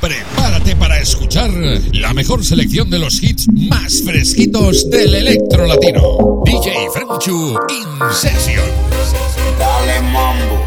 Prepárate para escuchar la mejor selección de los hits más fresquitos del electro latino. DJ Franchu In Session. Dale mambo.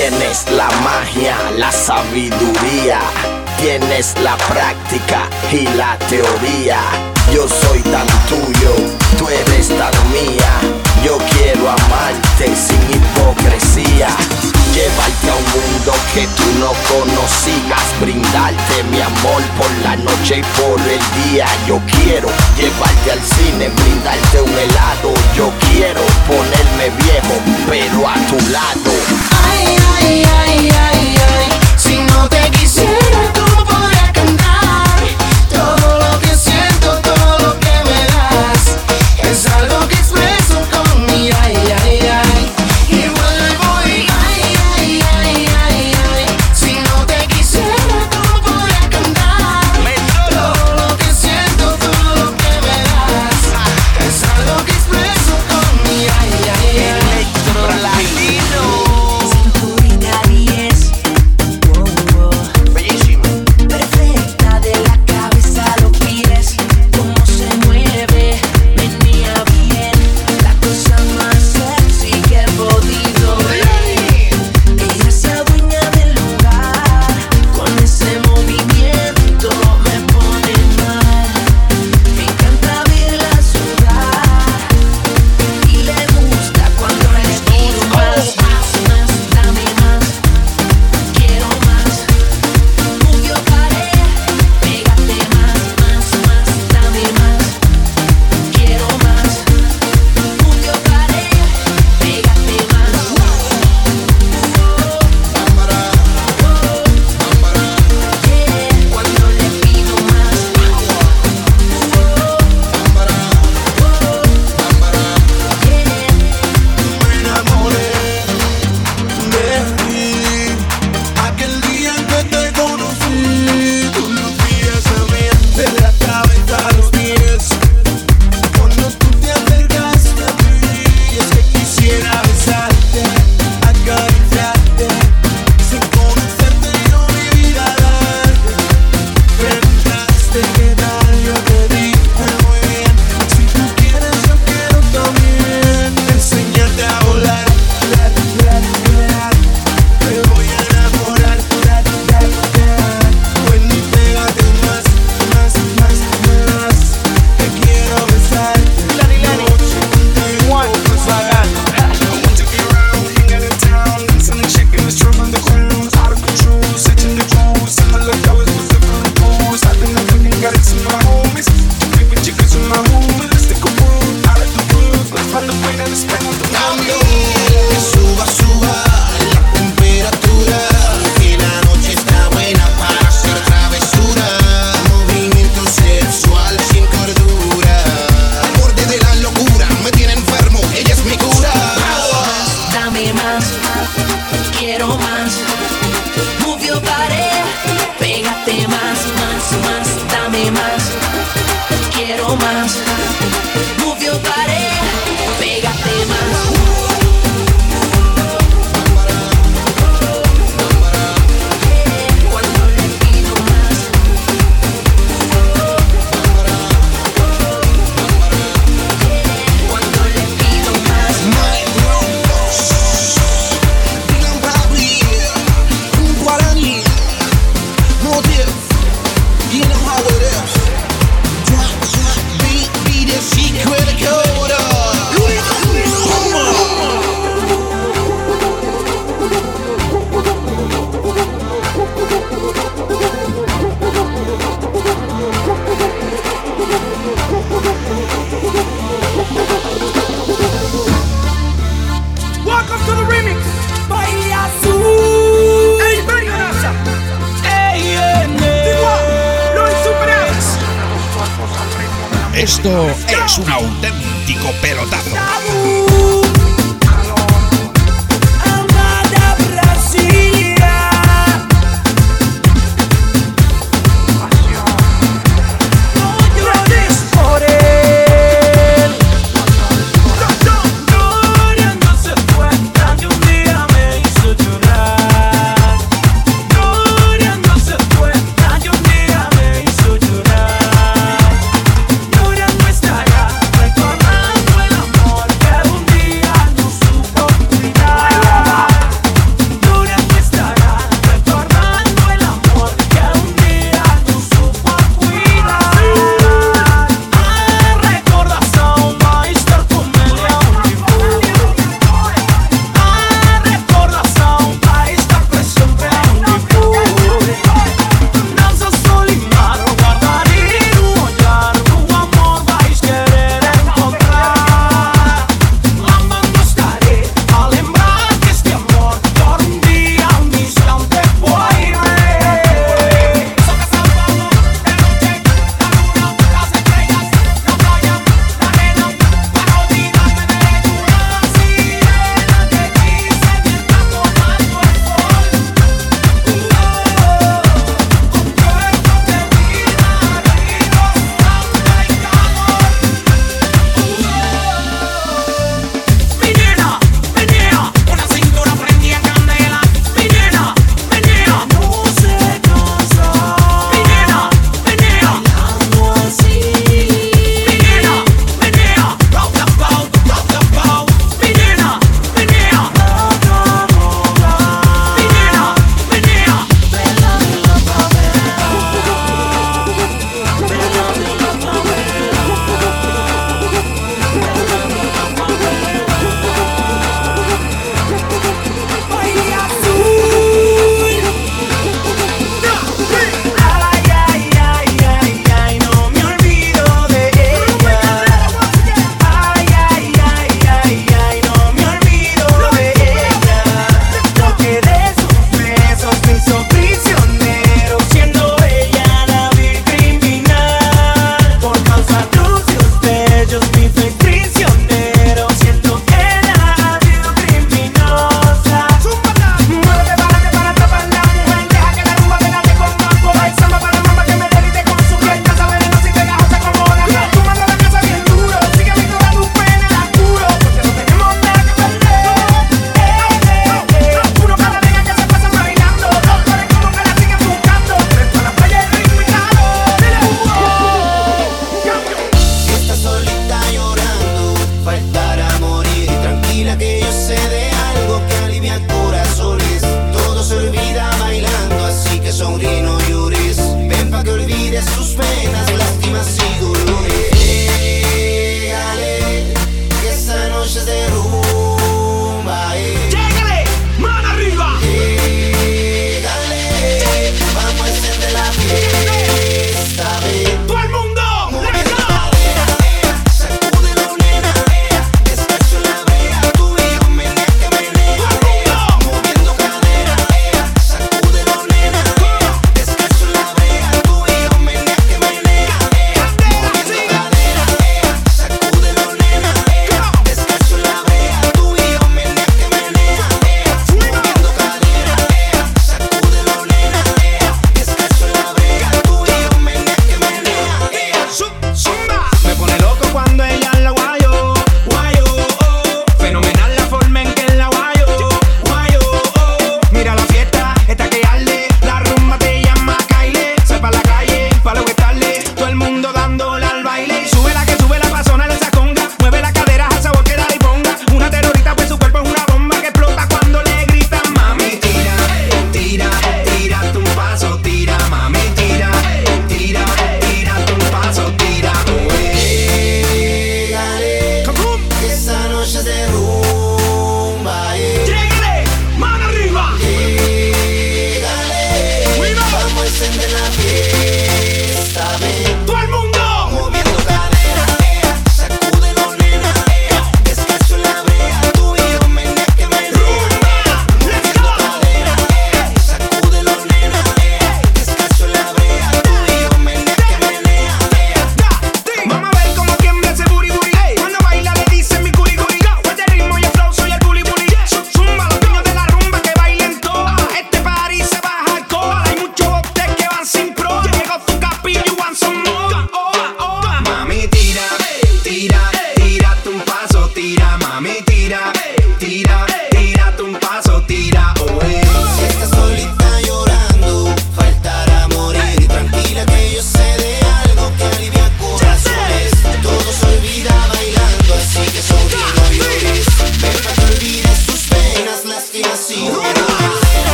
Tienes la magia, la sabiduría. Tienes la práctica y la teoría. Yo soy tan tuyo, tú eres tan mía. Yo quiero amarte sin hipocresía llevarte a un mundo que tú no conocías, brindarte mi amor por la noche y por el día. Yo quiero llevarte al cine, brindarte un helado. Yo quiero ponerme viejo, pero a tu lado. Ay, ay, ay, ay, ay, si no te quisiera. so much. Move your body.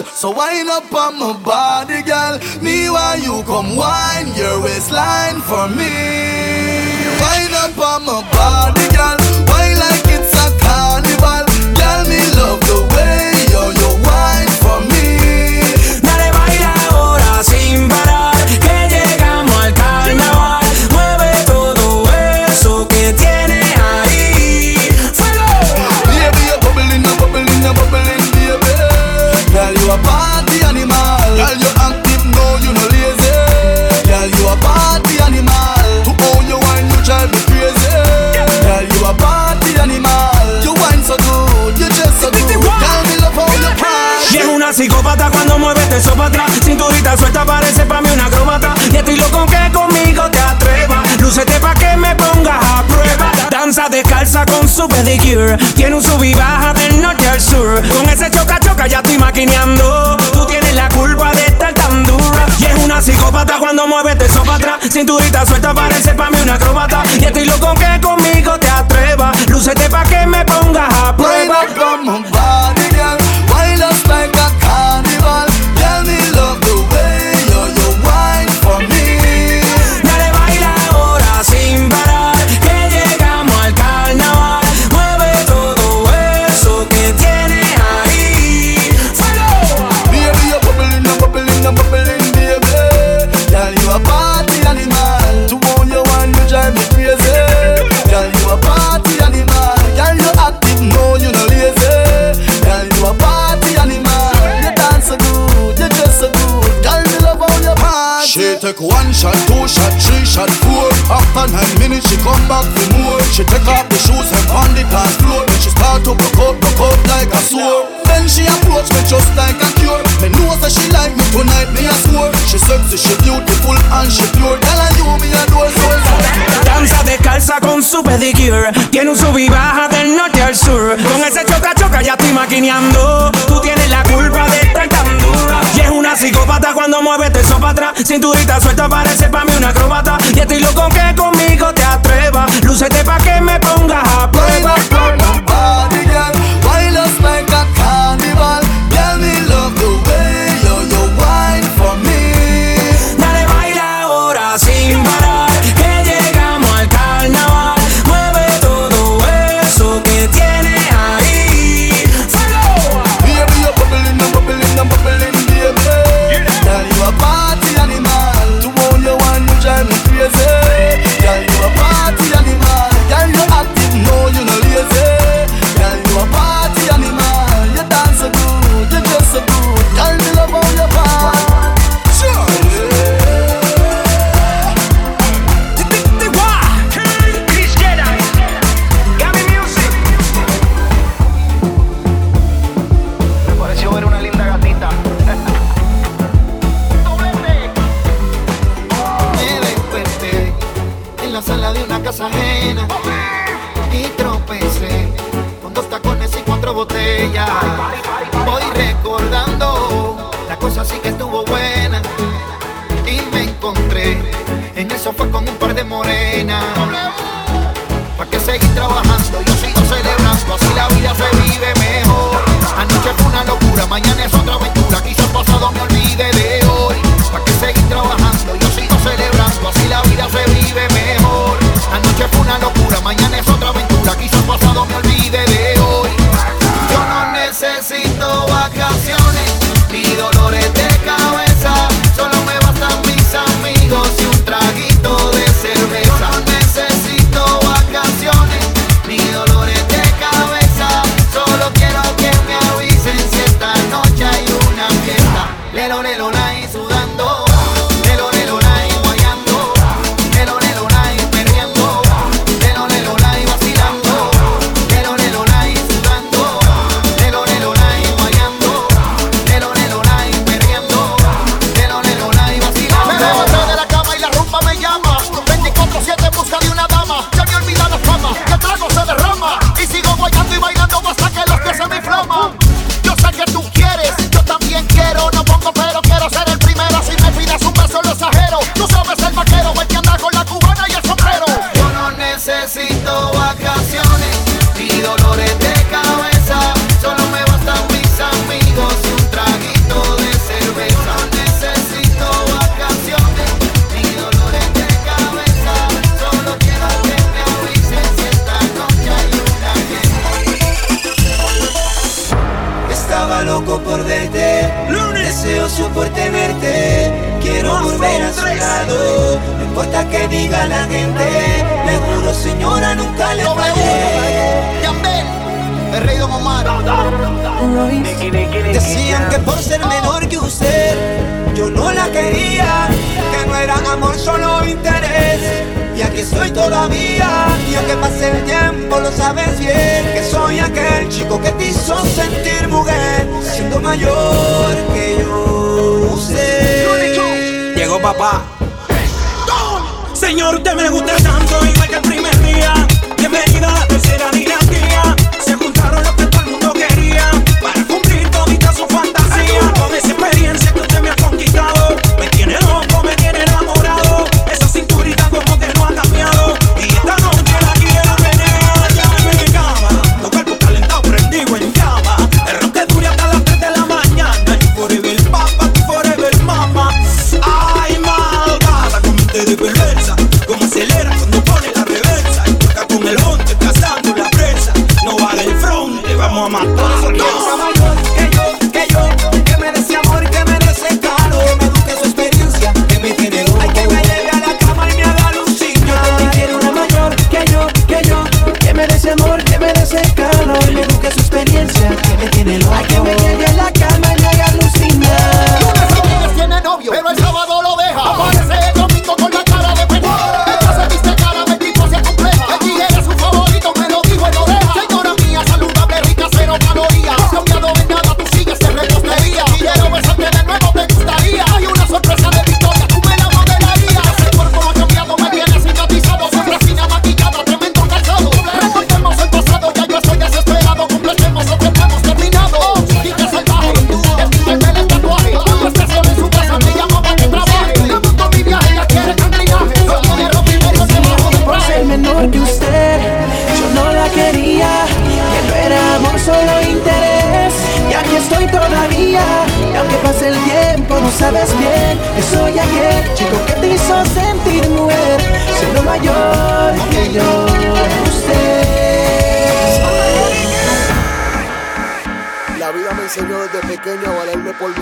Emotional. So wine up on my body, girl. Me while you come wine your waistline for me. Wine up on my body, eso para atrás. Cinturita suelta, parece pa' mí una acróbata. Y estoy loco que conmigo te atrevas. Lúcete pa' que me pongas a prueba. Danza descalza con su pedicure. Tiene un sub y baja del norte al sur. Con ese choca choca ya estoy maquineando. Tú tienes la culpa de estar tan dura. Y es una psicópata cuando mueve eso para atrás. Cinturita suelta, parece pa' mí una acróbata. Y estoy loco que conmigo te atrevas. Lúcete pa' que me pongas a prueba. Shot, four. After nine minutes, she come back for more. She take off the shoes and on the floor. Then she start to broke out, broke out like a sword. Then she approach me just like a cure. Me know that she like me tonight, me a swore. She sexy, she beautiful and she pure. Girl, and you me adore so so. Danza descalza con su pedicure. Tiene un sub y baja del norte al sur. Con ese choca choca ya estoy maquineando. Tú tienes la culpa de estar tan. Es una psicópata cuando mueve eso para atrás. Cinturita suelta, parece pa' mí una acróbata. Y estoy loco que conmigo te atrevas. Lúcete pa' que me pongas a prueba.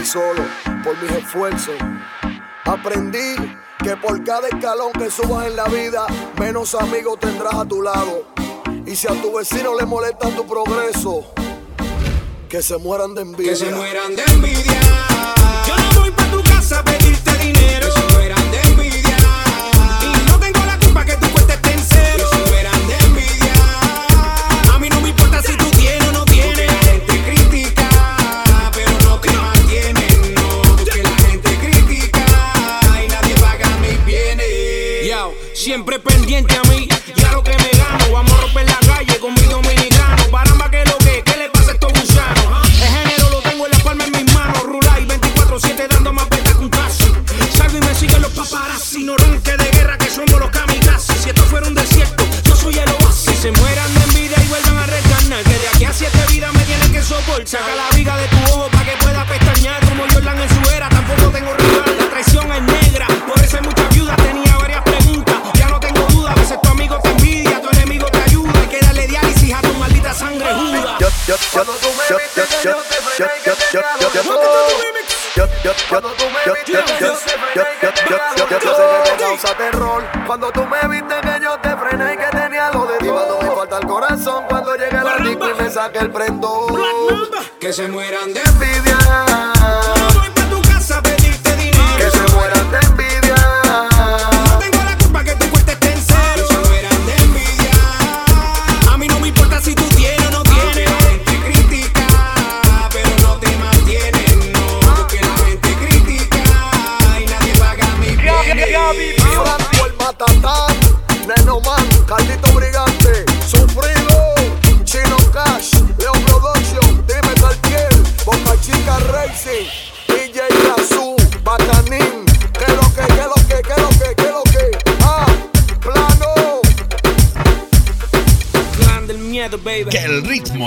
solo, por mis esfuerzos. Aprendí que por cada escalón que subas en la vida, menos amigos tendrás a tu lado. Y si a tu vecino le molesta tu progreso, que se mueran de envidia. Que se mueran de envidia. Cuando tú me viste que yo te frené y que tenía lo de todo. Y me falta el corazón cuando llegue la disco y me saque el prendón. Que se mueran de envidia.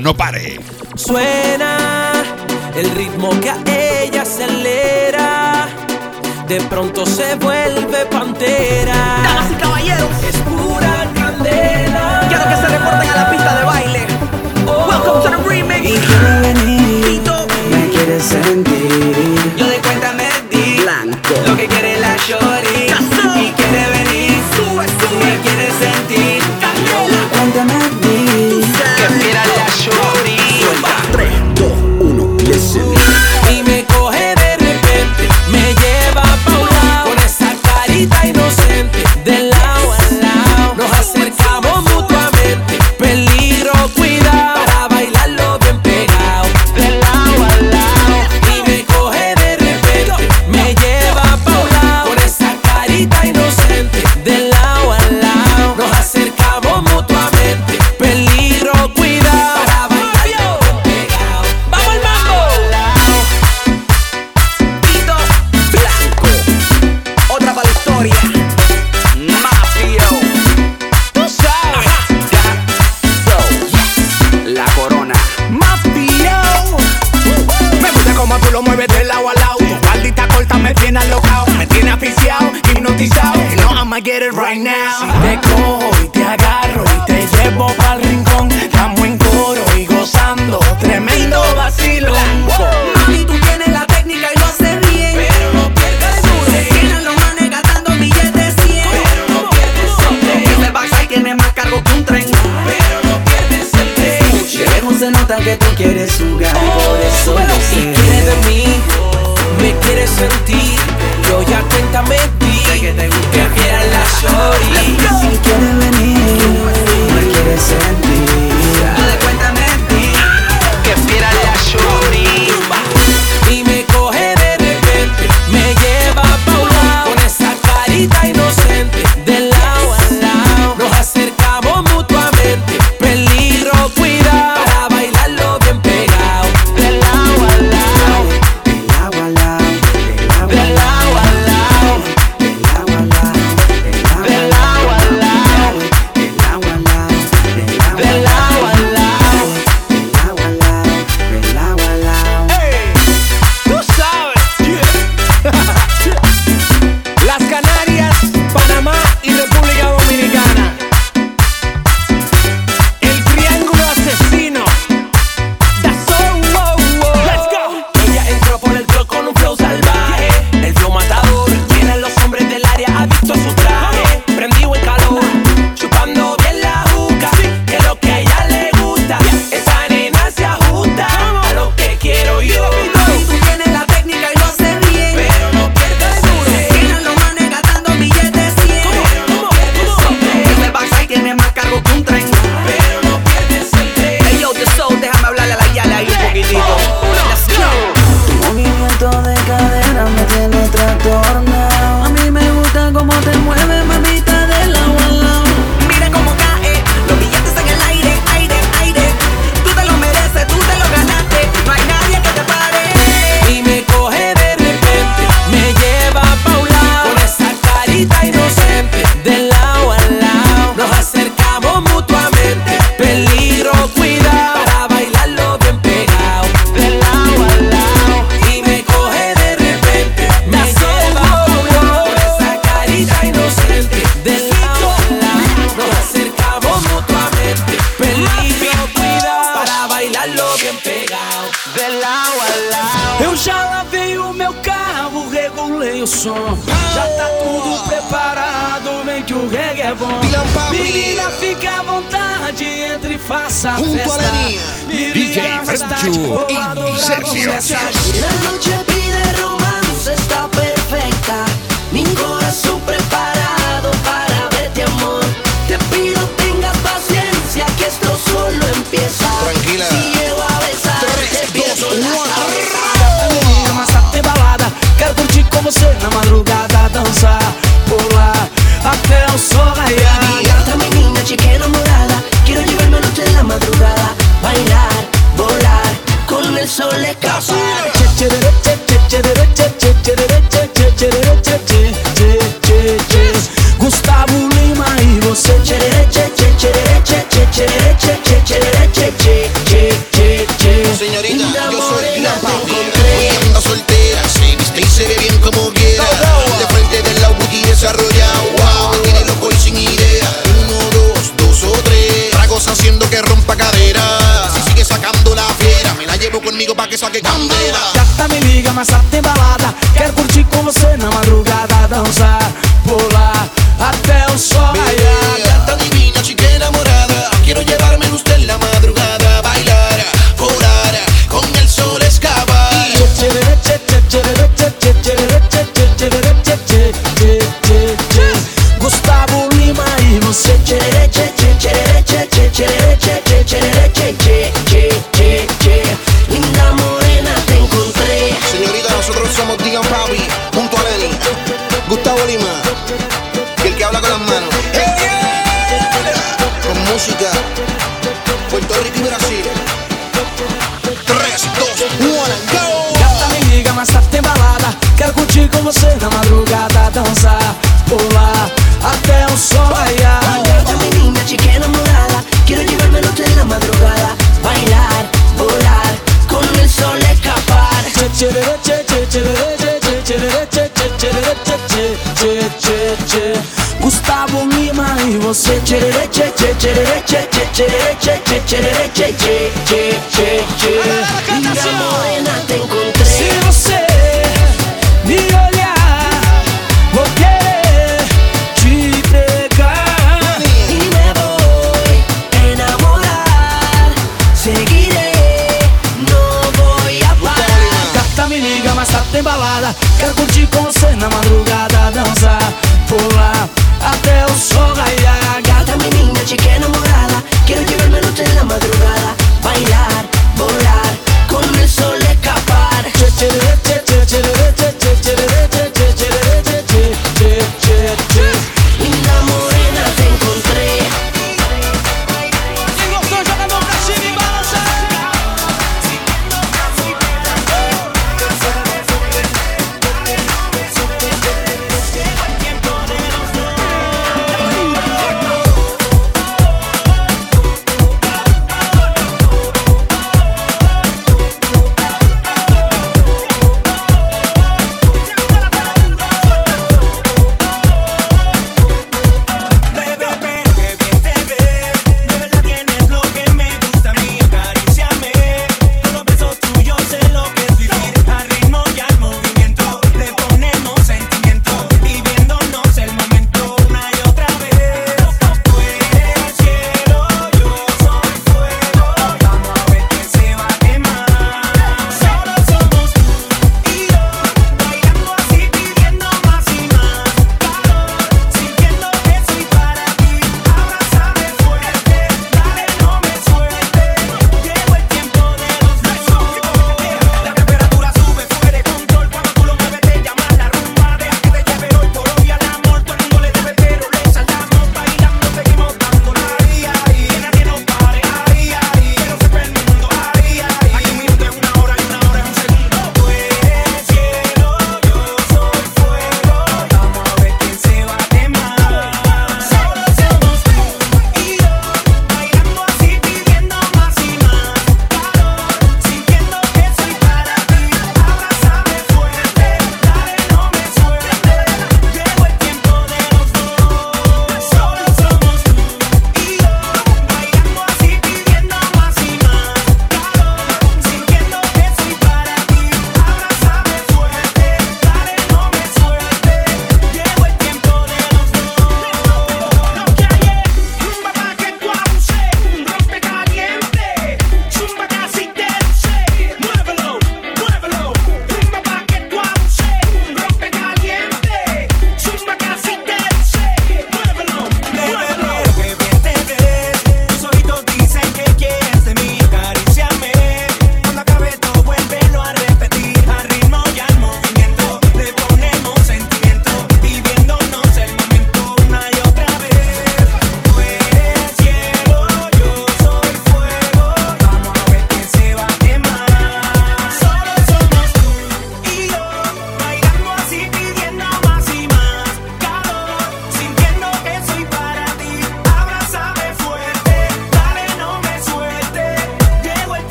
no pare. Suena el ritmo que a ella acelera, de pronto se vuelve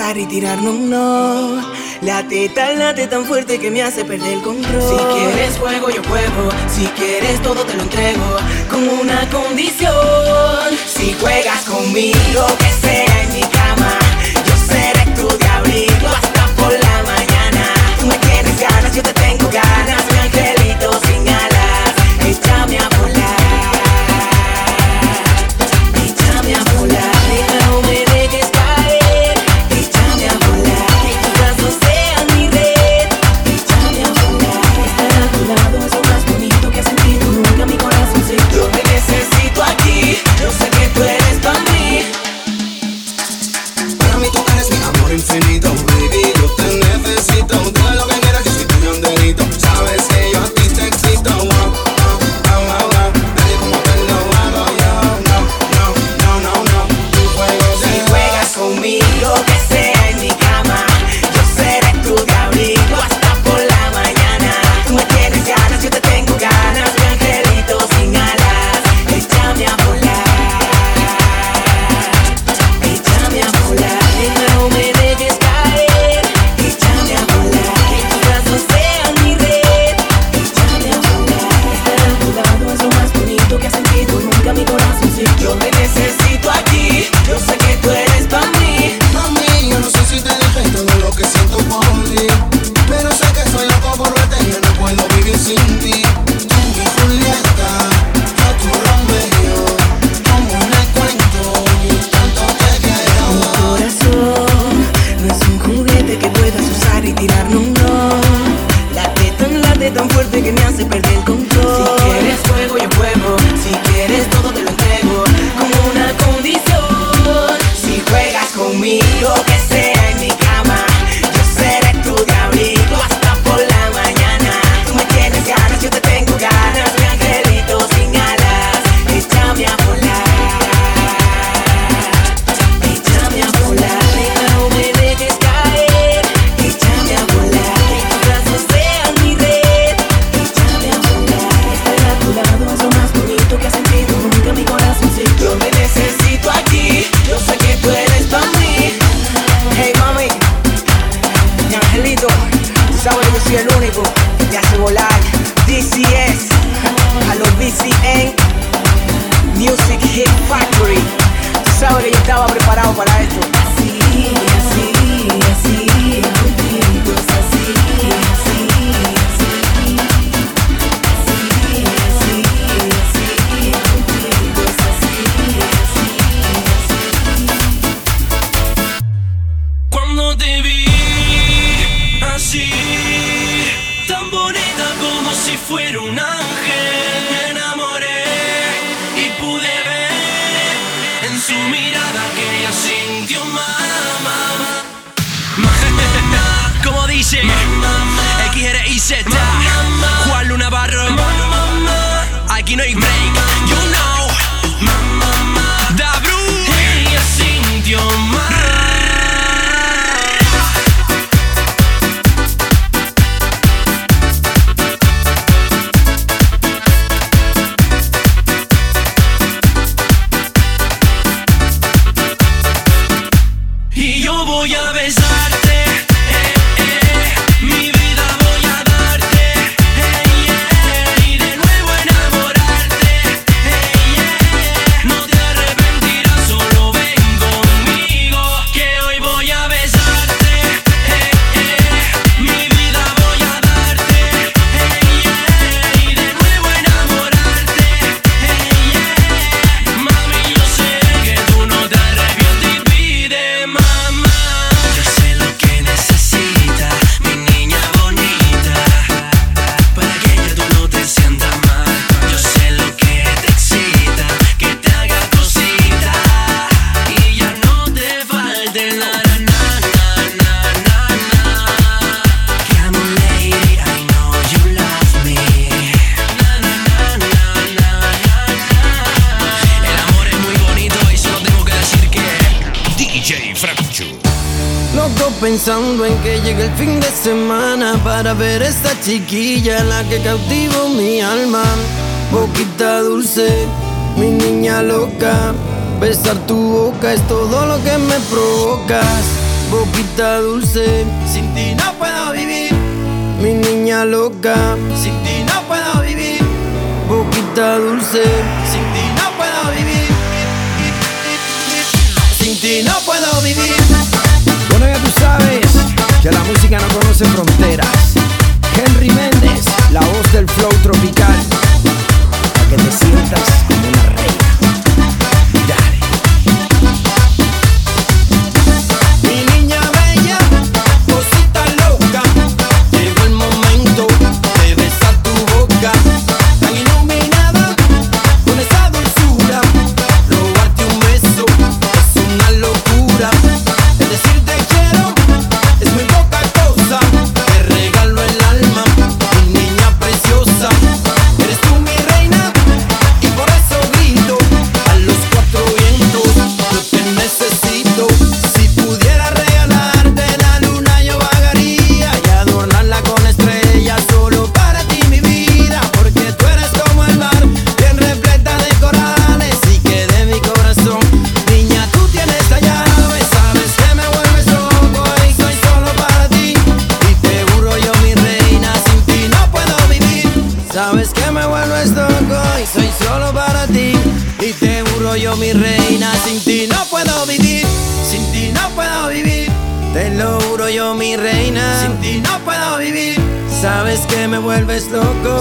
y tirarnos, no. La teta late tan fuerte que me hace perder el control. Si quieres juego, yo juego. Si quieres todo, te lo entrego. Con una condición: si juegas conmigo, que sea.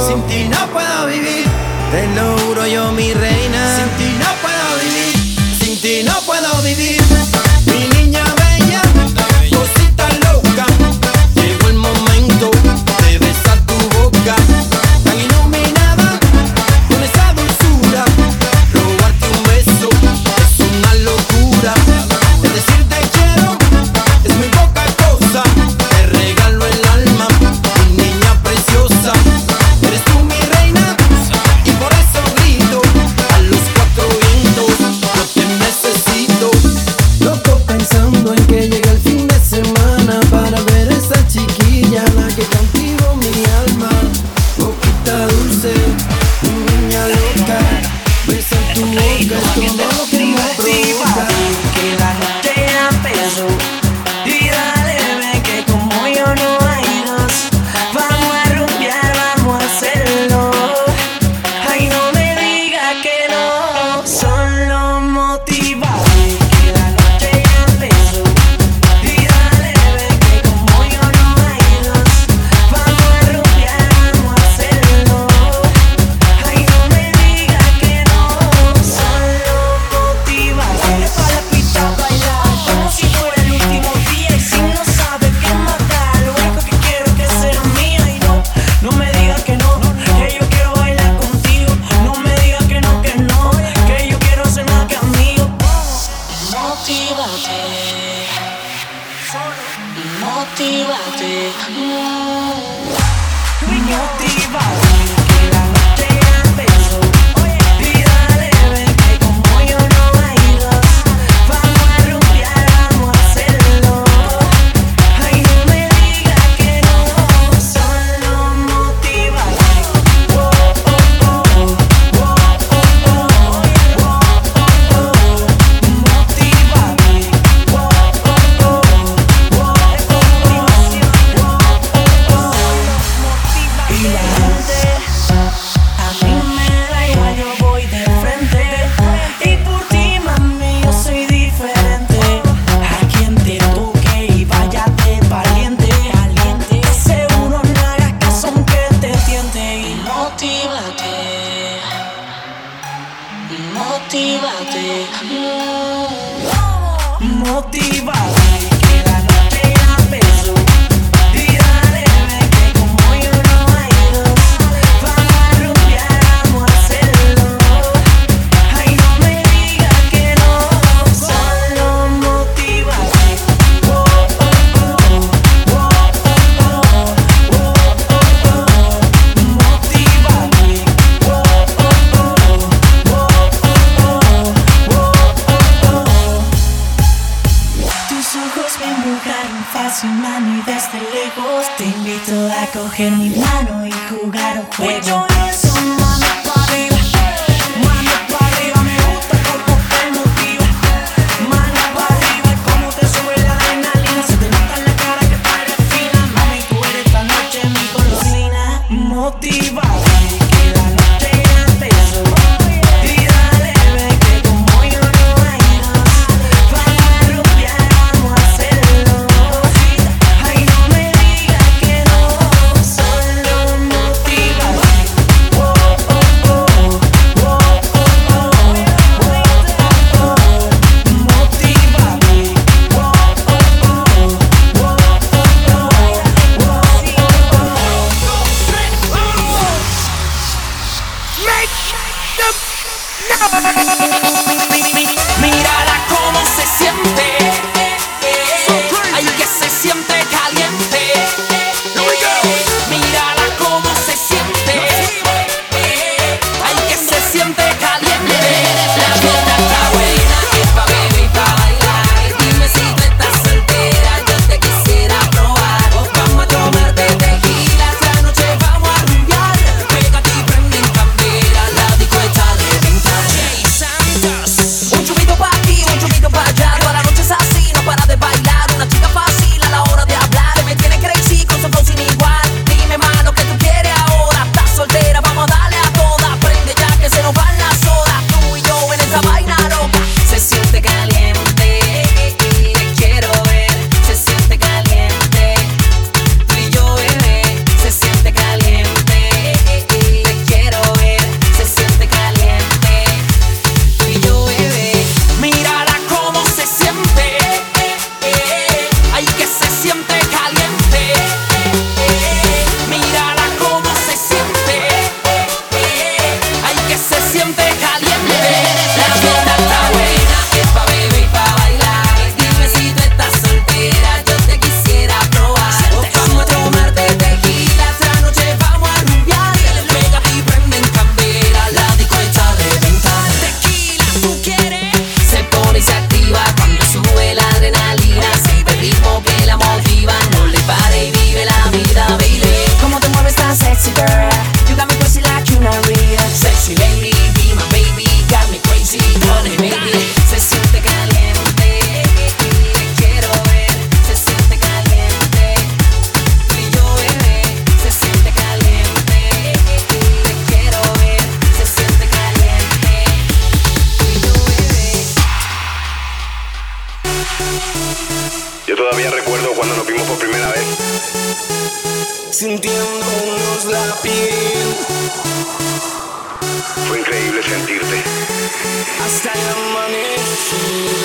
Sin ti no puedo vivir. Te lo juro yo, mi reina. Peace.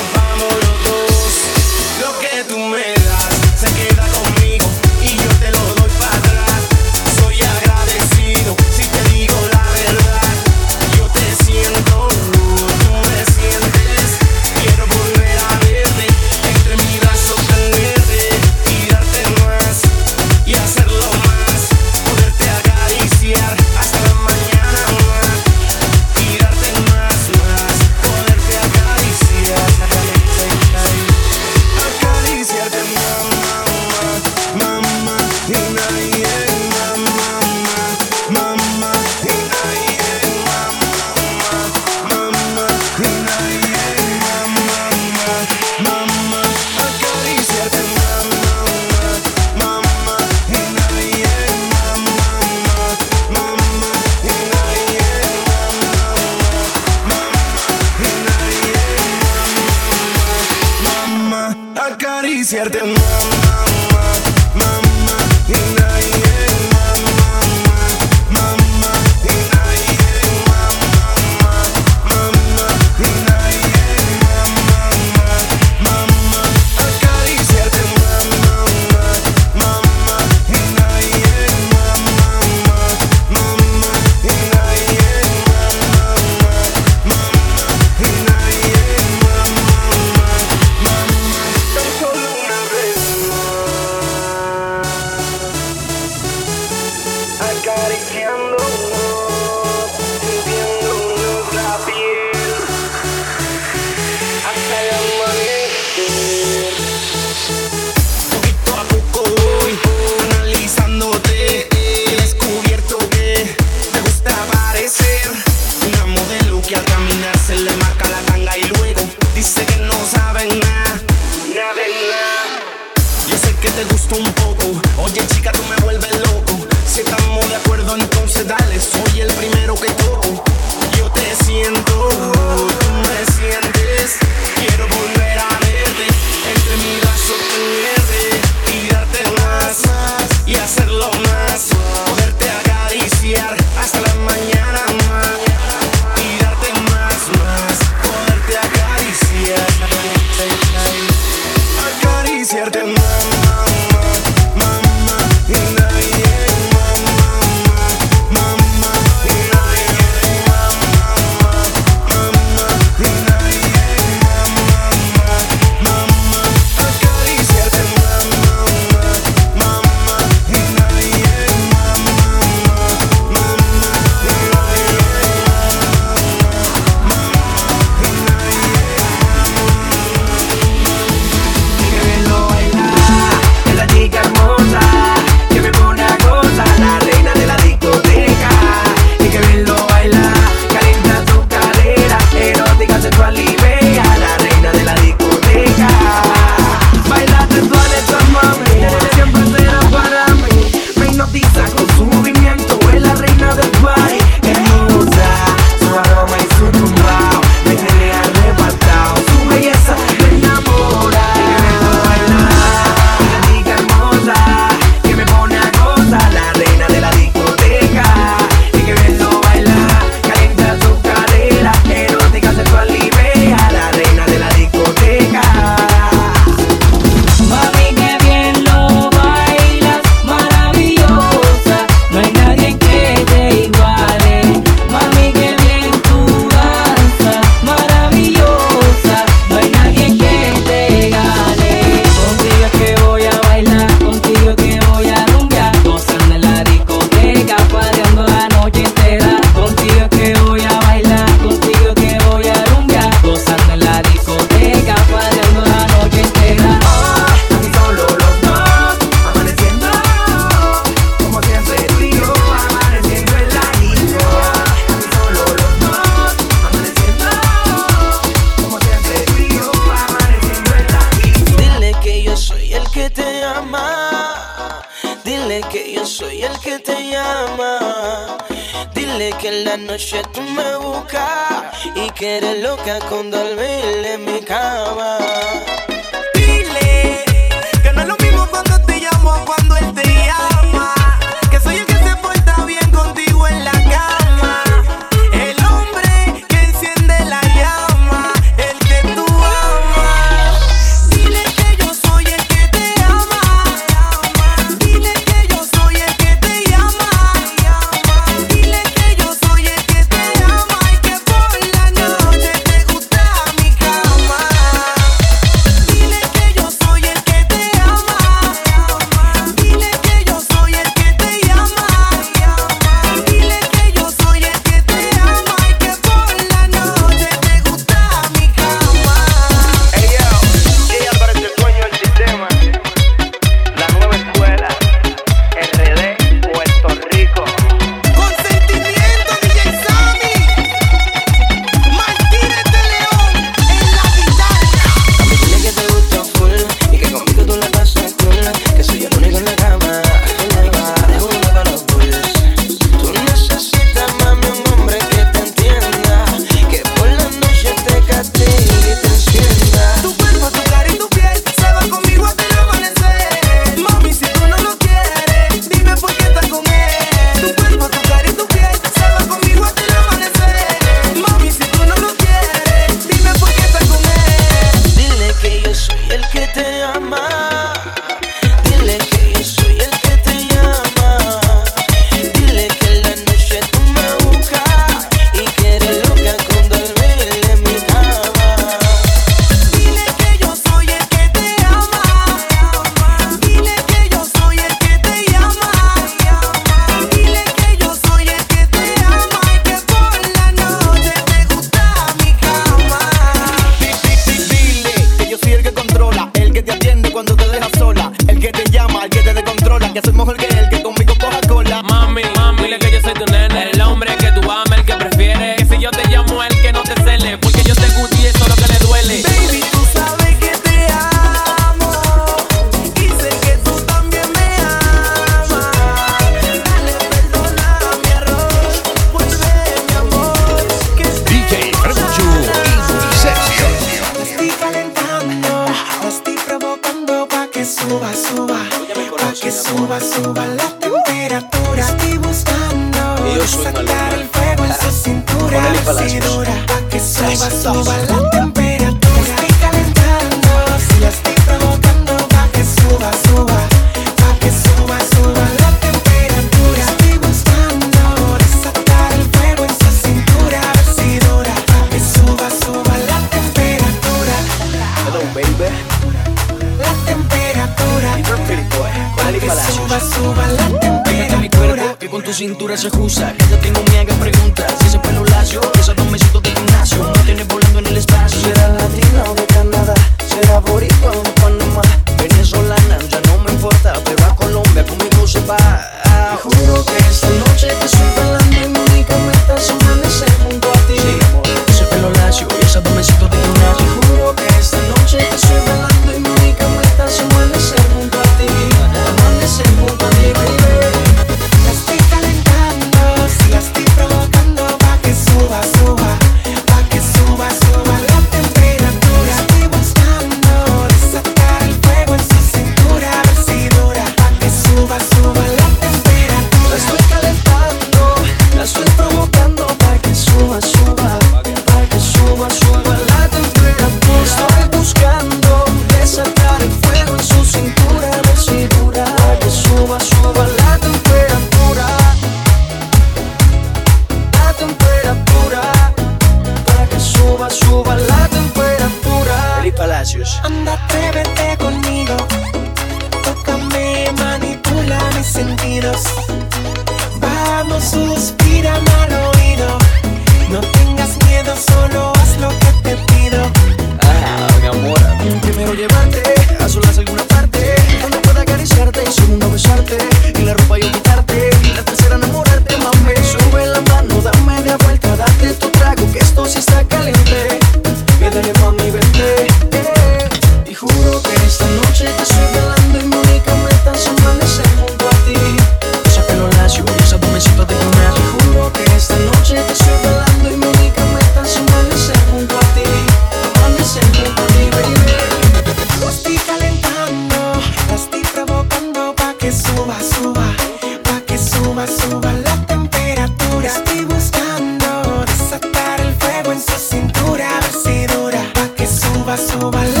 suba, suba.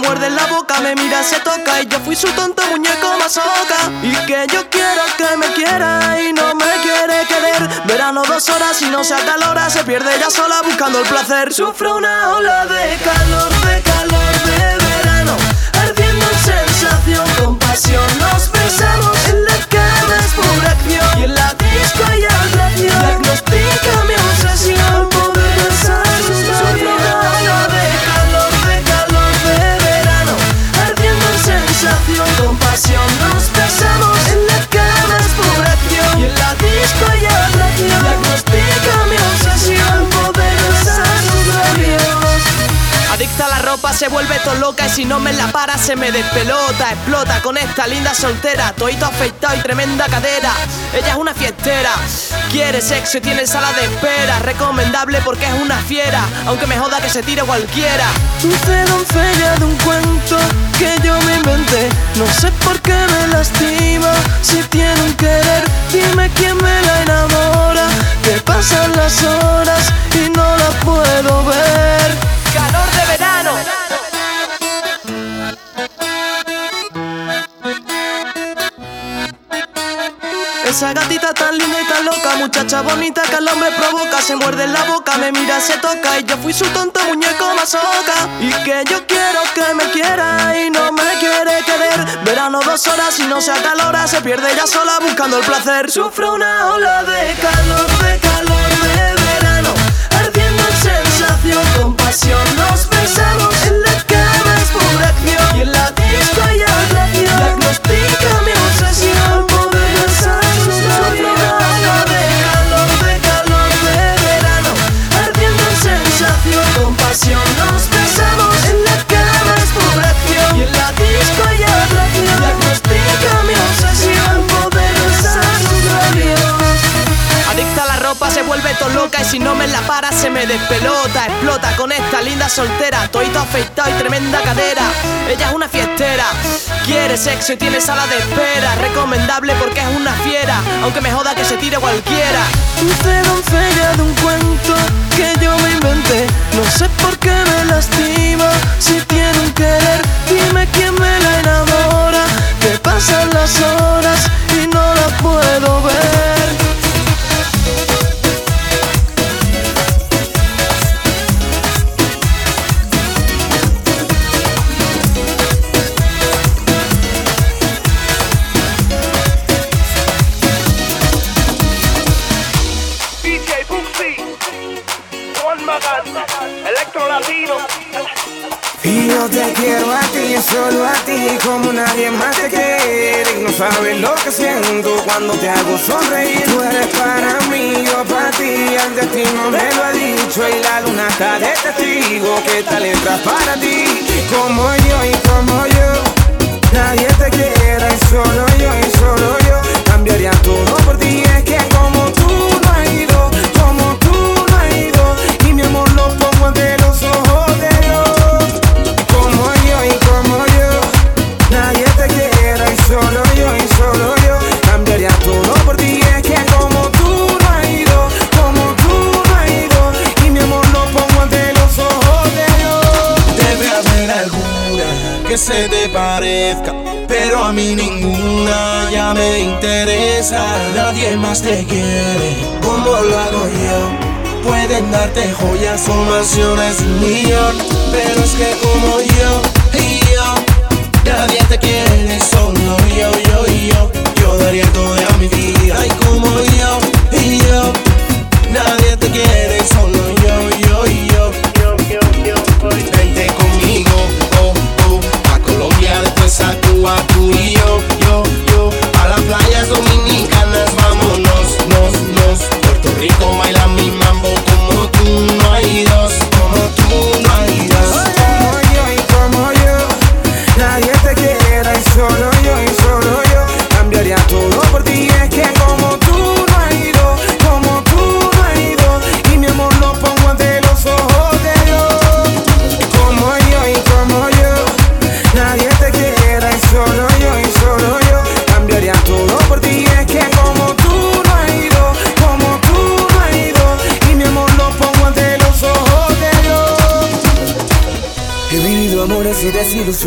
Muerde la boca, me mira, se toca y yo fui su tonto muñeco masoca. Y que yo quiero que me quiera y no me quiere querer. Verano dos horas y no se acalora, se pierde ella sola buscando el placer. Sufro una ola de calor, de calor de verano, ardiendo en sensación, con pasión nos besamos. En la cama es pura acción y en la Se vuelve todo loca y si no me la para se me despelota, explota con esta linda soltera, toito afeitado y tremenda cadera. Ella es una fiestera, quiere sexo y tiene sala de espera, recomendable porque es una fiera, aunque me joda que se tire cualquiera. Dulce doncella de un cuento que yo me inventé, no sé por qué me lastima, si tiene un querer, dime quién me la enamora, que pasan las horas y no la puedo ver. Calor de verano. Esa gatita tan linda y tan loca, muchacha bonita que al hombre provoca, se muerde en la boca, me mira, se toca y yo fui su tonto muñeco masoca. Y que yo quiero que me quiera y no me quiere querer. Verano dos horas y no se acalora, se pierde ella sola buscando el placer. Sufro una ola de calor, de calor de verano, ardiendo en sensación, con pasión nos besamos. En la cama es pura acción y en la si no me la para se me despelota, explota con esta linda soltera, toito afeitado y tremenda cadera. Ella es una fiestera, quiere sexo y tiene sala de espera, recomendable porque es una fiera, aunque me joda que se tire cualquiera. Dulce doncella de un cuento que yo me inventé, no sé por qué me lastima, si tiene un querer, dime quién me la enamora, que pasan las horas y no la puedo ver. Y yo te quiero a ti, solo a ti, como nadie más te quiere. Y no sabes lo que siento cuando te hago sonreír. Tú eres para mí, yo para ti, el destino me lo ha dicho. Y la luna está de testigo que esta letra es para ti. Como yo y como yo, nadie te quiere. Y solo yo y solo yo, cambiaría todo por ti. Se te parezca, pero a mí ninguna ya me interesa. Nadie más te quiere como lo hago yo. Pueden darte joyas o mansiones un millón, pero es que como yo y yo, nadie te quiere, solo yo, yo yo.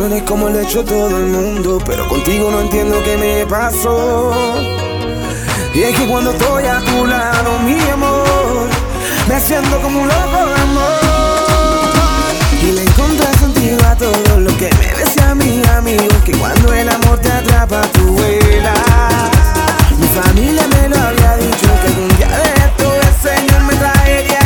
Suene como lo ha hecho todo el mundo, pero contigo no entiendo qué me pasó. Y es que cuando estoy a tu lado, mi amor, me siento como un loco de amor. Y le encontré sentido a todo lo que me decía mi amigo, que cuando el amor te atrapa, tú vuelas. Mi familia me lo había dicho, que algún día de esto el Señor me traería.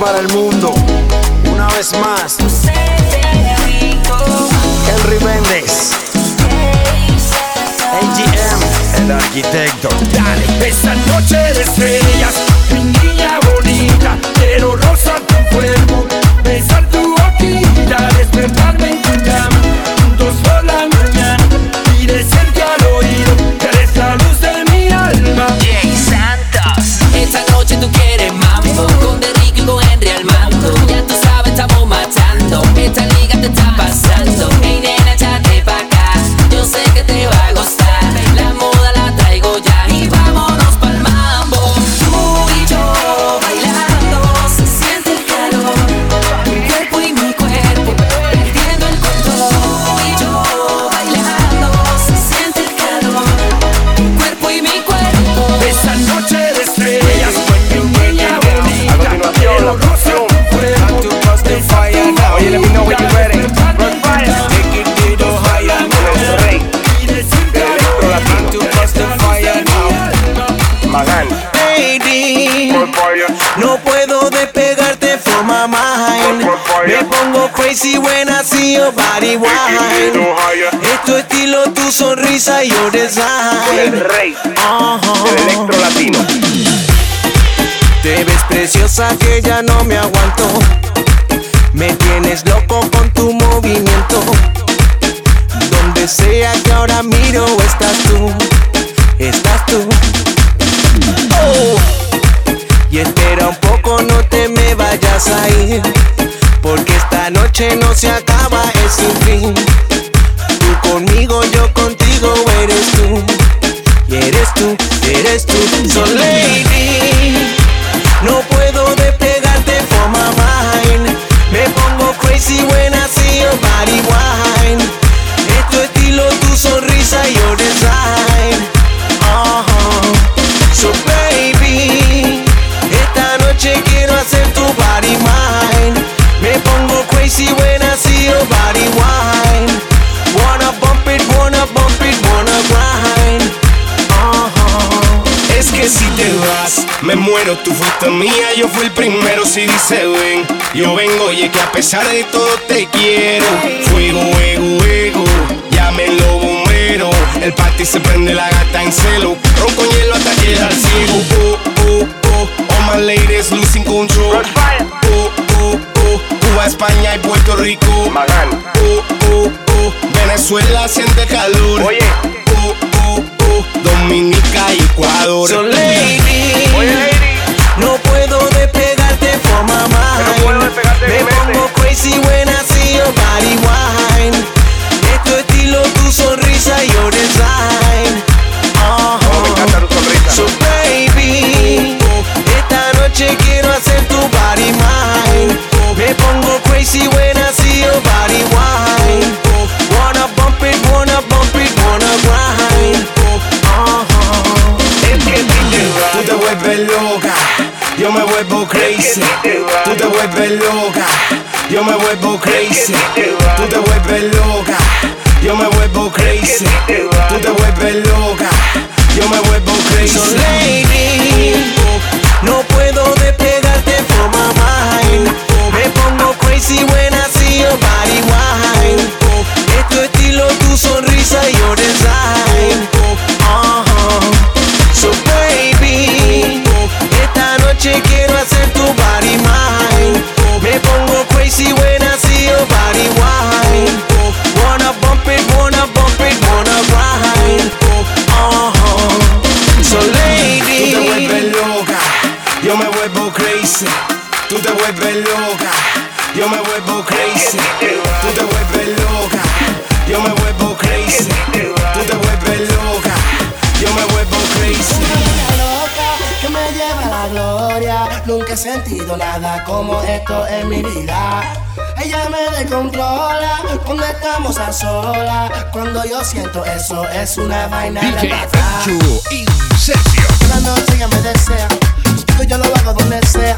para el mundo. Una vez más, Henry Méndez, AGM, el arquitecto. Dale, esa noche de estrellas. your body wine. Es tu estilo, tu sonrisa y your design. El rey uh -huh. el electro latino. Te ves preciosa que ya no me aguanto. Me tienes loco pesar de todo te quiero. Fuego, ego, ego, llámelo bombero. El party se prende la gata en celo. Ronco hielo hasta llegar ciego. Oh, oh, oh, all my ladies losing control. Oh, oh, oh, Cuba, España y Puerto Rico. Oh, oh, oh, Venezuela siente calor. Oye. Oh, oh, oh, Dominica y Ecuador. vuelves loca, yo me vuelvo crazy. Tú te vuelves loca, yo me vuelvo crazy. Tú te vuelves loca, yo me vuelvo crazy. So, lady, como esto es mi vida. Ella me descontrola cuando estamos a solas. Cuando yo siento eso es una vaina de Toda la noche ella me desea, yo lo hago donde sea.